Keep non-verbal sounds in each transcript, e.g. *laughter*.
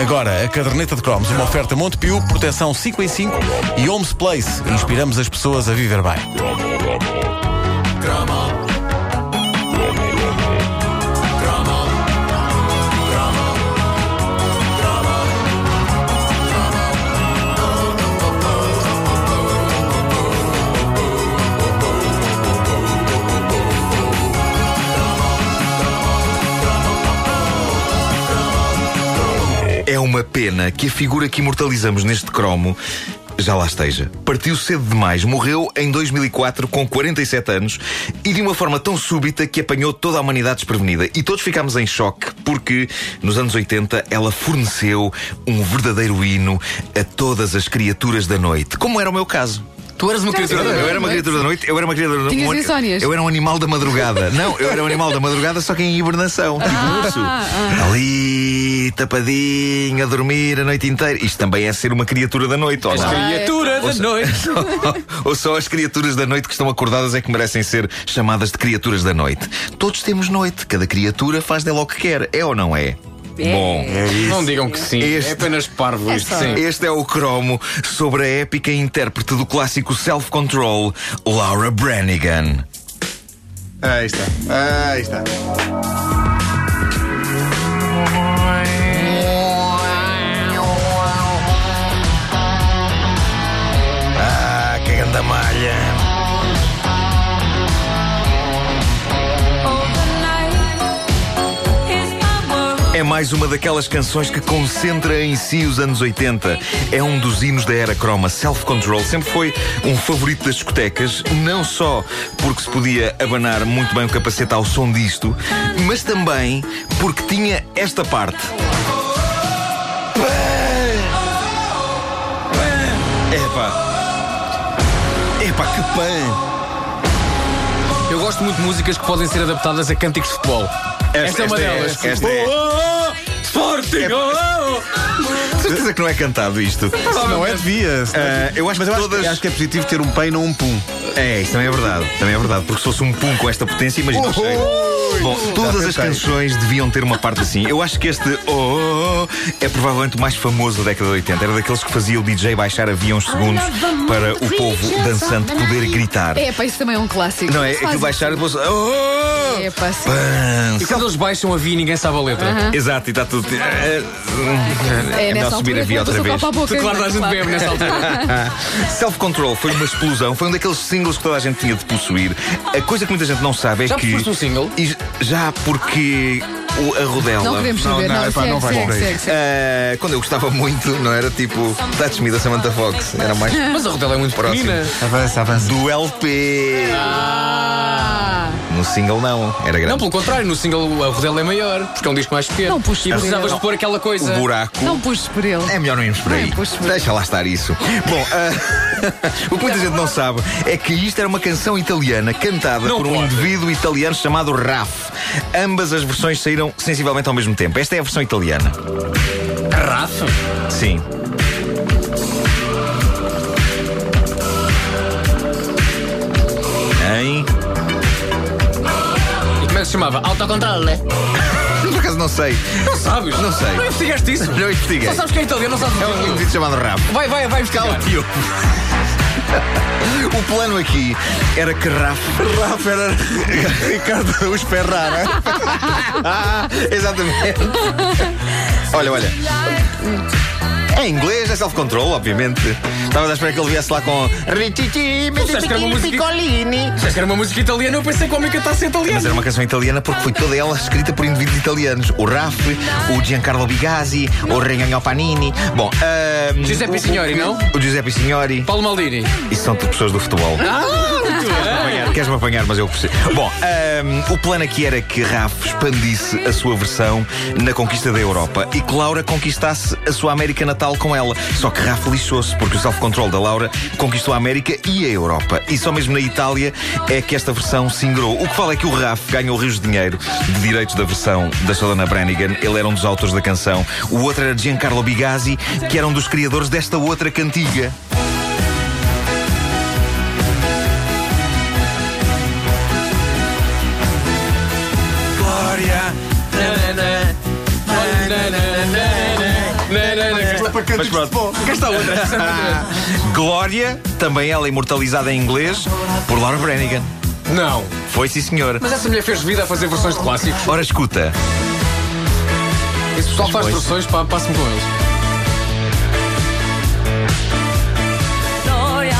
Agora, a caderneta de cromos, uma oferta Montepio, proteção 5 em 5 e Homes Place. Inspiramos as pessoas a viver bem. É uma pena que a figura que imortalizamos neste cromo já lá esteja. Partiu cedo demais, morreu em 2004 com 47 anos e de uma forma tão súbita que apanhou toda a humanidade desprevenida. E todos ficámos em choque porque nos anos 80 ela forneceu um verdadeiro hino a todas as criaturas da noite, como era o meu caso. Tu eras uma criatura da Eu noite. era uma criatura da noite, eu era uma criatura da Tinhas um- insónias? Eu era um animal da madrugada. *laughs* Não, eu era um animal da madrugada, só que em hibernação. Tipo Ah, urso. Ali, tapadinho, a dormir a noite inteira. Isto também é ser uma criatura da noite, ou não? Criatura da noite. *laughs* Ou só as criaturas da noite que estão acordadas é que merecem ser chamadas de criaturas da noite. Todos temos noite, cada criatura faz dela o que quer, é ou não é? Bom. Não digam que sim. Este- É apenas parvo isto, sim. Este é o cromo sobre a épica intérprete do clássico Self Control, Laura Branigan. Aí está. Aí está. Ah, que ganda malha! Mais uma daquelas canções que concentra em si os anos 80. É um dos hinos da era croma. Self Control sempre foi um favorito das discotecas, não só porque se podia abanar muito bem o capacete ao som disto, mas também porque tinha esta parte. Epá! Epá, que pan! Eu gosto muito de músicas que podem ser adaptadas a cânticos de futebol. Esta, é uma delas. Esta é. Oh, oh, Sporting! Oh, oh. Certeza que não é cantado isto. Não é, devia. Ah, eu acho Mas que eu todas. acho que é positivo ter um pai e não um pum. É, isso também é verdade. Também é verdade. Porque se fosse um pum com esta potência, imagina o cheiro. Bom, todas as canções deviam ter uma parte assim. Eu acho que este oh, oh, oh é provavelmente o mais famoso da década de 80. Era daqueles que fazia o DJ baixar havia uns segundos para o povo dançante poder gritar. É, pá, isso também é um clássico. Não é? Aquilo baixar e depois. Oh, É, pá, sim. E quando eles baixam a via ninguém sabe a letra. Exato, e está tudo. É, É, é melhor subir a via que outra vez. claro, a gente bebe nessa altura. *laughs* Self-Control foi uma explosão, foi um daqueles singles que toda a gente tinha de possuir. A coisa que muita gente não sabe é Já que. foste um single? E já porque o- a rodela. Não queremos saber, não, não, epá, segue, não vai segue, por aí. segue, segue. Ah, quando eu gostava muito, não era tipo Touch Me da Samantha Fox, era mais *laughs* Mas a rodela é muito Próximo. pequenina. Avança, avança. do LP. Ah, No single não, era grande. Não, pelo contrário, no single a rodela é maior, porque é um disco mais pequeno. Não puxes E por precisavas ele. de pôr aquela coisa. o buraco. não puxes por ele. É melhor não irmos por aí. Não, puxa por. Deixa lá estar isso. Bom, ah, *laughs* o que muita gente não sabe é que isto era uma canção italiana cantada Não por um pode. indivíduo italiano chamado Raf. Ambas as versões saíram sensivelmente ao mesmo tempo. Esta é a versão italiana. Rafa? Sim. Em. Se chamava? Autocontrole. *laughs* Por acaso não sei. Não sabes? Não sei. Não investigaste isso? Não investiguei. Só sabes que é italiano, não sabes É o um é indivíduo chamado Raf. Vai, vai, vai investigar. Cala-te, ouve. *laughs* O plano aqui era que Raf. Rafa era *laughs* Ricardo os Ferrara. Ah, exatamente. olha, olha. Self-control, obviamente. Estava à espera que ele viesse lá com. Piccolini. Disseste que era uma música italiana, eu pensei que o homem cantasse Mas italiano. era uma canção italiana porque foi toda ela escrita por indivíduos italianos. O Raf, o Giancarlo Bigazzi, o Regnano Panini. Bom, ahm, Giuseppe o- Signori, não? O Giuseppe Signori. Paulo Maldini. Isso são tudo pessoas do futebol. Ah. Apanhar, Queres-me apanhar, mas eu percebo. Bom, ahm, o plano aqui era que Raf expandisse a sua versão na conquista da Europa e que Laura conquistasse a sua América natal com ela. Só que Raf lixou-se, porque o self-control da Laura conquistou a América e a Europa. E só mesmo na Itália é que esta versão se ingrou. O que fala é que o Raf ganhou rios de dinheiro de direitos da versão da Solana Branigan. Ele era um dos autores da canção. O outro era Giancarlo Bigazzi, que era um dos criadores desta outra cantiga. Mas pronto, cá está outra. *laughs* Glória, também ela imortalizada em inglês, por Laura Branigan. Não. Foi sim, senhor. Mas essa mulher fez vida a fazer versões de clássicos. Ora, escuta. Esse pessoal faz versões, pá, passe-me com eles. Gloria,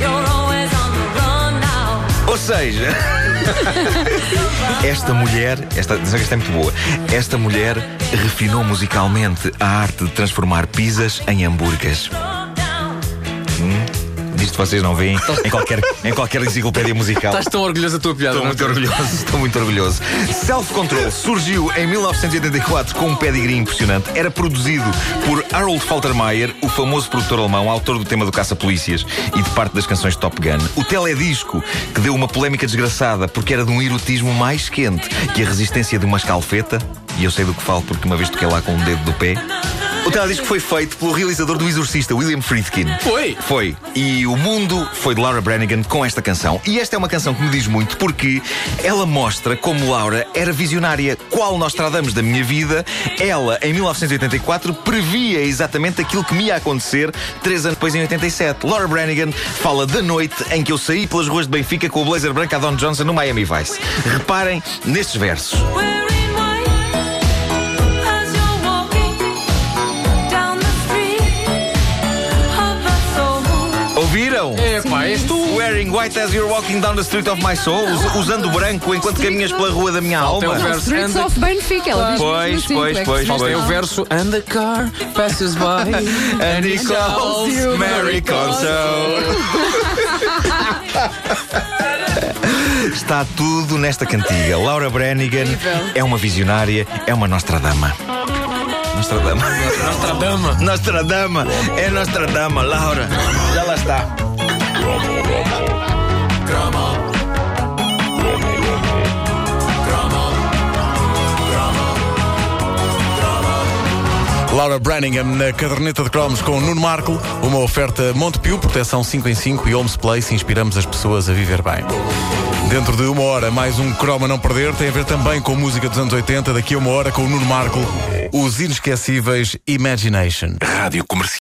you're always on the run now. Ou seja, *laughs* esta mulher, esta, atenção que esta é muito boa. Esta mulher refinou musicalmente a arte de transformar pizzas em hambúrgueres. Isto vocês não veem em qualquer, em qualquer enciclopédia musical. Estás tão orgulhoso da tua piada. Estou muito orgulhoso, estou muito orgulhoso. Self Control surgiu em 1984 com um pedigree impressionante. Era produzido por Harold Faltermeyer, o famoso produtor alemão, autor do tema do Caça-Polícias e de parte das canções Top Gun. O teledisco, que deu uma polémica desgraçada porque era de um erotismo mais quente que a resistência de uma escalfeta, e eu sei do que falo porque uma vez toquei lá com um dedo do pé. O teledisco foi feito pelo realizador do Exorcista, William Friedkin. Foi? Foi. E o mundo foi de Laura Branigan com esta canção. E esta é uma canção que me diz muito porque ela mostra como Laura era visionária. Qual Nostradamus da minha vida, ela, em 1984, previa exatamente aquilo que me ia acontecer três anos depois, em 87. Laura Branigan fala da noite em que eu saí pelas ruas de Benfica com o blazer branco a Don Johnson no Miami Vice. Reparem nestes versos. É, tu. Wearing white as you're walking down the street of my soul, us- usando branco enquanto caminhas pela rua da minha alma. o verso. Streets Anda- of Benfica. Ela diz Pois, assim, pois, é pois, Falta pois. aí o verso And the car passes by *laughs* And he calls you Mary Console. *laughs* Está tudo nesta cantiga. Laura Branigan é uma visionária, é uma Nostradama. Nostradama. Nostradama. Nostradama. É Nostradama, Laura. Laura Branningham na caderneta de cromos com Nuno Marco, uma oferta Montepio, proteção 5 em 5 e Homes Place, inspiramos as pessoas a viver bem. Dentro de uma hora, mais um cromo a não perder, tem a ver também com música dos anos 80, daqui a uma hora com o Nuno Marco, os inesquecíveis Imagination. Rádio Comercial.